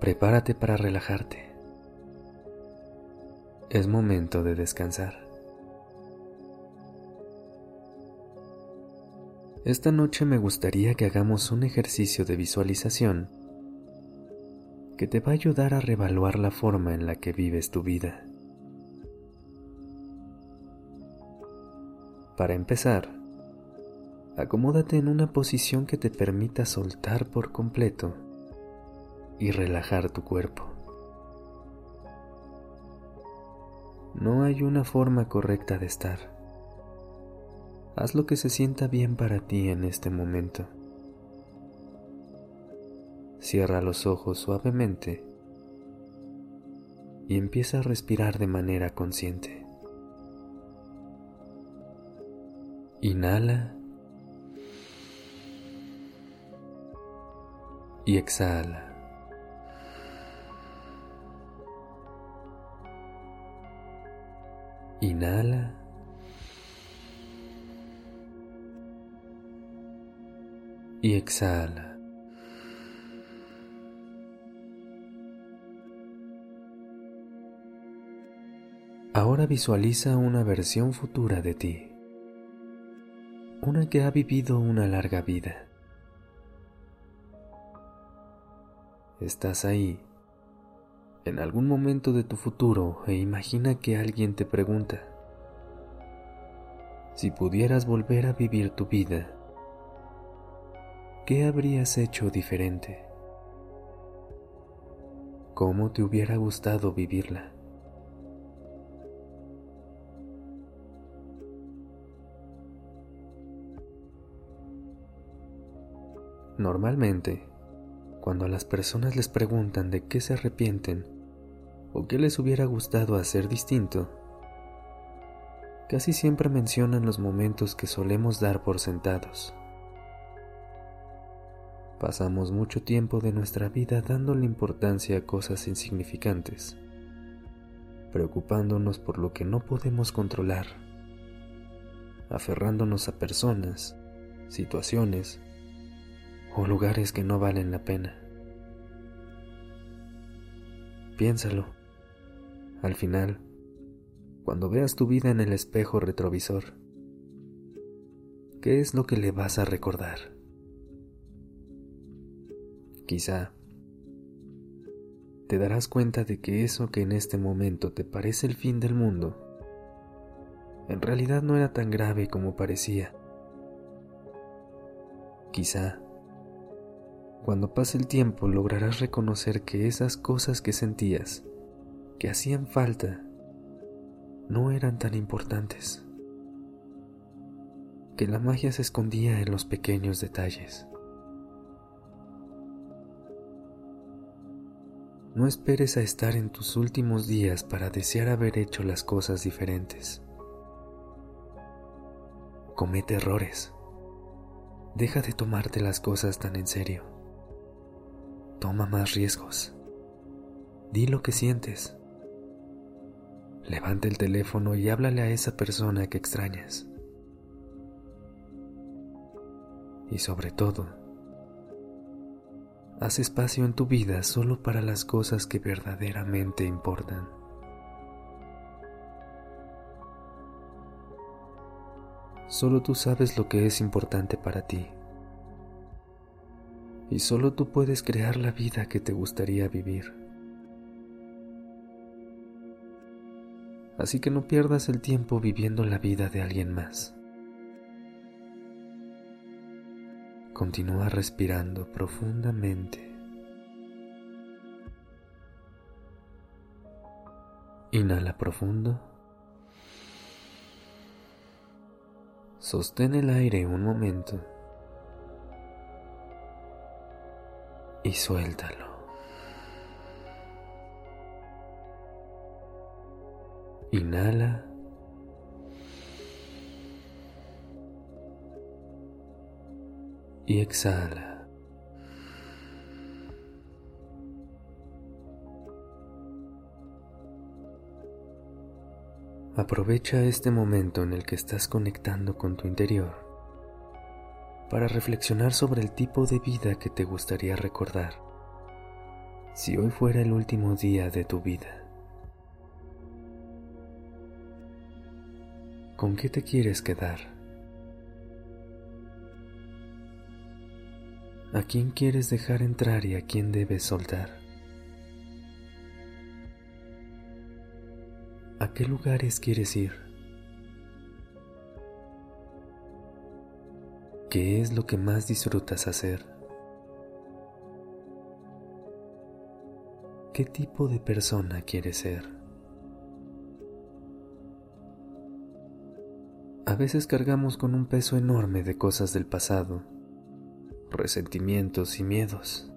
Prepárate para relajarte. Es momento de descansar. Esta noche me gustaría que hagamos un ejercicio de visualización que te va a ayudar a revaluar la forma en la que vives tu vida. Para empezar, acomódate en una posición que te permita soltar por completo y relajar tu cuerpo. No hay una forma correcta de estar. Haz lo que se sienta bien para ti en este momento. Cierra los ojos suavemente y empieza a respirar de manera consciente. Inhala y exhala. Inhala. Y exhala. Ahora visualiza una versión futura de ti, una que ha vivido una larga vida. Estás ahí en algún momento de tu futuro e imagina que alguien te pregunta, si pudieras volver a vivir tu vida, ¿qué habrías hecho diferente? ¿Cómo te hubiera gustado vivirla? Normalmente, cuando a las personas les preguntan de qué se arrepienten o qué les hubiera gustado hacer distinto, casi siempre mencionan los momentos que solemos dar por sentados. Pasamos mucho tiempo de nuestra vida dándole importancia a cosas insignificantes, preocupándonos por lo que no podemos controlar, aferrándonos a personas, situaciones, o lugares que no valen la pena. Piénsalo. Al final, cuando veas tu vida en el espejo retrovisor, ¿qué es lo que le vas a recordar? Quizá te darás cuenta de que eso que en este momento te parece el fin del mundo, en realidad no era tan grave como parecía. Quizá cuando pase el tiempo lograrás reconocer que esas cosas que sentías, que hacían falta, no eran tan importantes, que la magia se escondía en los pequeños detalles. No esperes a estar en tus últimos días para desear haber hecho las cosas diferentes. Comete errores. Deja de tomarte las cosas tan en serio. Toma más riesgos. Di lo que sientes. Levanta el teléfono y háblale a esa persona que extrañas. Y sobre todo, haz espacio en tu vida solo para las cosas que verdaderamente importan. Solo tú sabes lo que es importante para ti y solo tú puedes crear la vida que te gustaría vivir. Así que no pierdas el tiempo viviendo la vida de alguien más. Continúa respirando profundamente. Inhala profundo. Sostén el aire un momento. y suéltalo. Inhala. Y exhala. Aprovecha este momento en el que estás conectando con tu interior para reflexionar sobre el tipo de vida que te gustaría recordar si hoy fuera el último día de tu vida. ¿Con qué te quieres quedar? ¿A quién quieres dejar entrar y a quién debes soltar? ¿A qué lugares quieres ir? ¿Qué es lo que más disfrutas hacer? ¿Qué tipo de persona quieres ser? A veces cargamos con un peso enorme de cosas del pasado, resentimientos y miedos.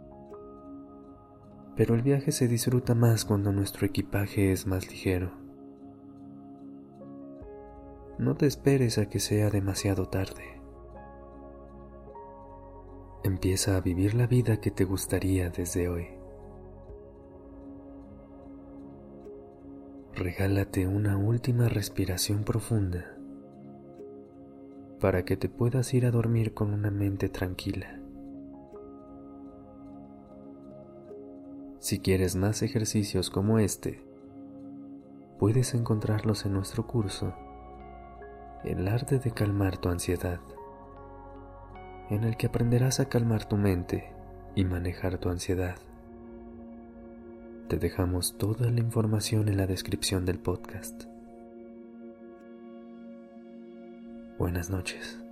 Pero el viaje se disfruta más cuando nuestro equipaje es más ligero. No te esperes a que sea demasiado tarde. Empieza a vivir la vida que te gustaría desde hoy. Regálate una última respiración profunda para que te puedas ir a dormir con una mente tranquila. Si quieres más ejercicios como este, puedes encontrarlos en nuestro curso el arte de calmar tu ansiedad, en el que aprenderás a calmar tu mente y manejar tu ansiedad. Te dejamos toda la información en la descripción del podcast. Buenas noches.